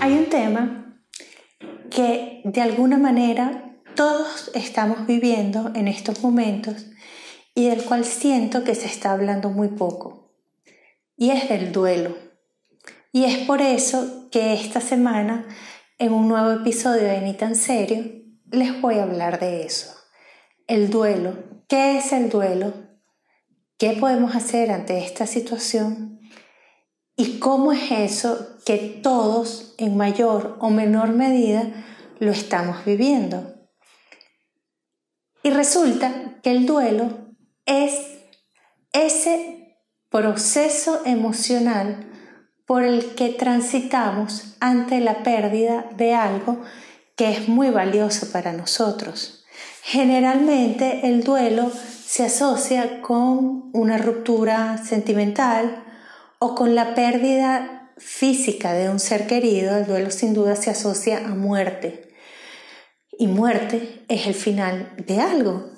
Hay un tema que de alguna manera todos estamos viviendo en estos momentos y del cual siento que se está hablando muy poco. Y es del duelo. Y es por eso que esta semana, en un nuevo episodio de Ni tan serio, les voy a hablar de eso. El duelo. ¿Qué es el duelo? ¿Qué podemos hacer ante esta situación? ¿Y cómo es eso que todos, en mayor o menor medida, lo estamos viviendo? Y resulta que el duelo es ese proceso emocional por el que transitamos ante la pérdida de algo que es muy valioso para nosotros. Generalmente el duelo se asocia con una ruptura sentimental o con la pérdida física de un ser querido. El duelo sin duda se asocia a muerte. Y muerte es el final de algo,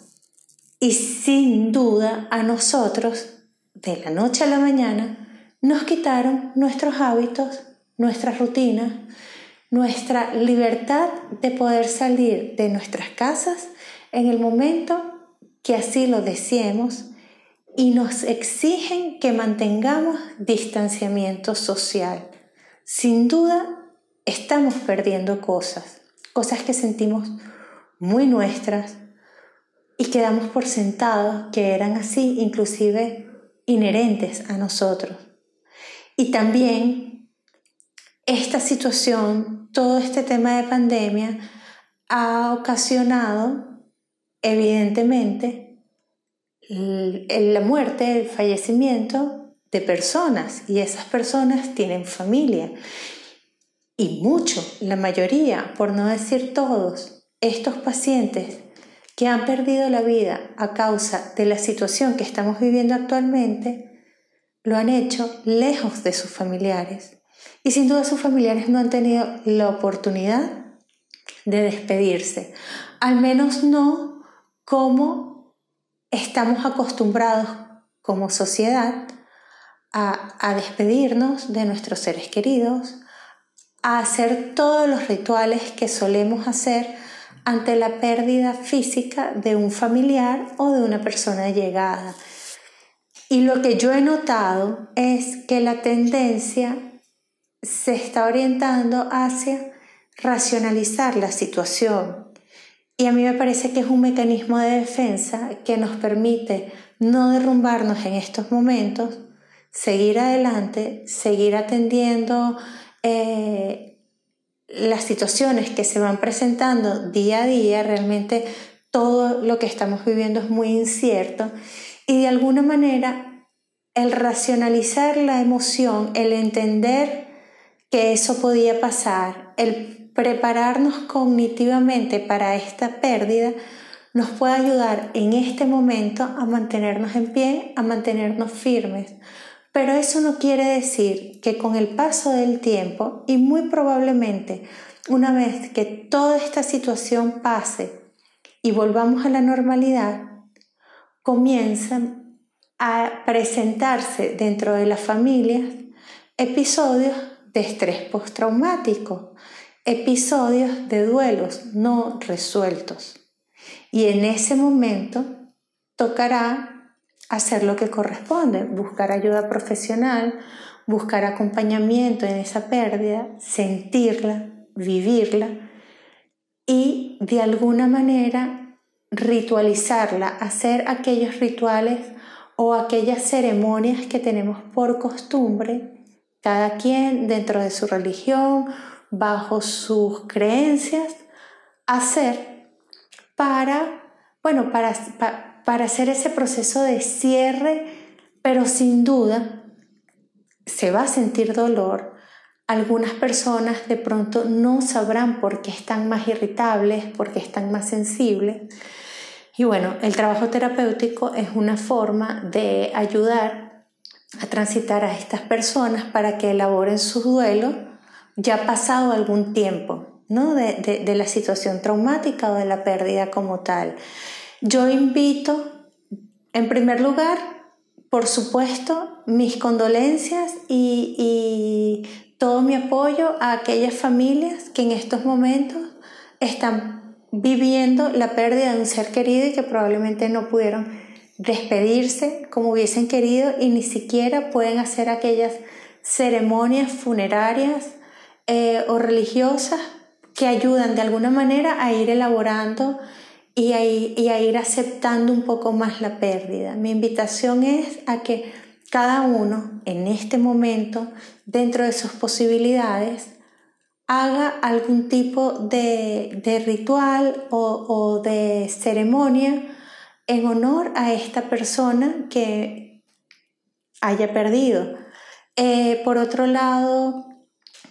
y sin duda a nosotros, de la noche a la mañana, nos quitaron nuestros hábitos, nuestras rutinas, nuestra libertad de poder salir de nuestras casas en el momento que así lo deseemos y nos exigen que mantengamos distanciamiento social. Sin duda, estamos perdiendo cosas, cosas que sentimos muy nuestras, y quedamos por sentados que eran así, inclusive inherentes a nosotros. Y también esta situación, todo este tema de pandemia, ha ocasionado, evidentemente, la muerte, el fallecimiento de personas y esas personas tienen familia. Y mucho, la mayoría, por no decir todos, estos pacientes que han perdido la vida a causa de la situación que estamos viviendo actualmente, lo han hecho lejos de sus familiares. Y sin duda sus familiares no han tenido la oportunidad de despedirse, al menos no como estamos acostumbrados como sociedad a, despedirnos de nuestros seres queridos, a hacer todos los rituales que solemos hacer ante la pérdida física de un familiar o de una persona llegada. Y lo que yo he notado es que la tendencia se está orientando hacia racionalizar la situación. Y a mí me parece que es un mecanismo de defensa que nos permite no derrumbarnos en estos momentos, seguir adelante, seguir atendiendo eh, las situaciones que se van presentando día a día, realmente todo lo que estamos viviendo es muy incierto. Y de alguna manera el racionalizar la emoción, el entender que eso podía pasar, el prepararnos cognitivamente para esta pérdida, nos puede ayudar en este momento a mantenernos en pie, a mantenernos firmes, pero eso no quiere decir que con el paso del tiempo y muy probablemente una vez que toda esta situación pase y volvamos a la normalidad, comienzan a presentarse dentro de las familias episodios de estrés postraumático, episodios de duelos no resueltos. Y en ese momento tocará hacer lo que corresponde, buscar ayuda profesional, buscar acompañamiento en esa pérdida, sentirla, vivirla y de alguna manera ritualizarla, hacer aquellos rituales o aquellas ceremonias que tenemos por costumbre, cada quien dentro de su religión, bajo sus creencias, hacer para, bueno, para, para hacer ese proceso de cierre, pero sin duda se va a sentir dolor. Algunas personas de pronto no sabrán por qué están más irritables, por qué están más sensibles. Y bueno, el trabajo terapéutico es una forma de ayudar a transitar a estas personas para que elaboren su duelo ya pasado algún tiempo, ¿no? De, de la situación traumática o de la pérdida como tal. Yo invito, en primer lugar, por supuesto, mis condolencias y, todo mi apoyo a aquellas familias que en estos momentos están viviendo la pérdida de un ser querido y que probablemente no pudieron despedirse como hubiesen querido y ni siquiera pueden hacer aquellas ceremonias funerarias eh, o religiosas que ayudan de alguna manera a ir elaborando y a, ir aceptando un poco más la pérdida. Mi invitación es a que cada uno en este momento, dentro de sus posibilidades, haga algún tipo de, ritual o, de ceremonia en honor a esta persona que haya perdido. Eh, por otro lado,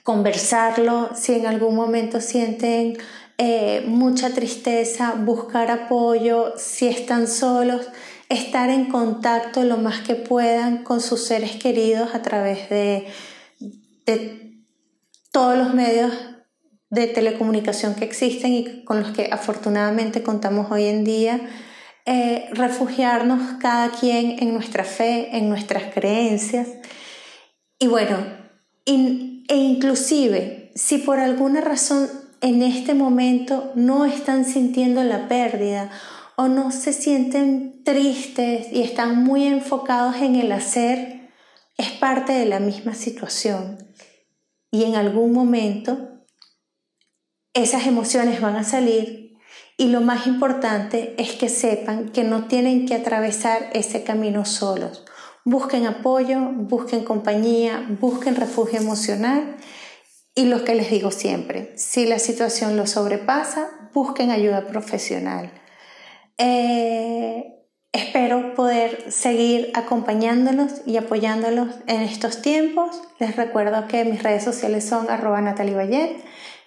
conversarlo, si en algún momento sienten eh, mucha tristeza, buscar apoyo, si están solos, estar en contacto lo más que puedan con sus seres queridos a través de, todos los medios de telecomunicación que existen y con los que afortunadamente contamos hoy en día, eh, refugiarnos cada quien en nuestra fe, en nuestras creencias. Y bueno, e inclusive si por alguna razón en este momento no están sintiendo la pérdida o no se sienten tristes y están muy enfocados en el hacer, es parte de la misma situación. Y en algún momento esas emociones van a salir y lo más importante es que sepan que no tienen que atravesar ese camino solos. Busquen apoyo, busquen compañía, busquen refugio emocional y lo que les digo siempre, si la situación lo sobrepasa, busquen ayuda profesional. Eh, espero poder seguir acompañándolos y apoyándolos en estos tiempos. Les recuerdo que mis redes sociales son arroba Natalie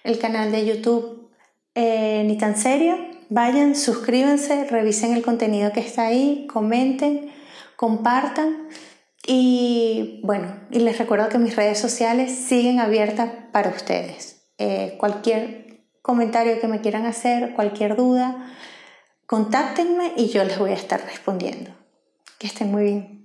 el canal de YouTube eh, Ni tan serio. Vayan, suscríbanse, revisen el contenido que está ahí, comenten, compartan. Y bueno, y les recuerdo que mis redes sociales siguen abiertas para ustedes. Eh, cualquier comentario que me quieran hacer, cualquier duda, contáctenme y yo les voy a estar respondiendo. Que estén muy bien.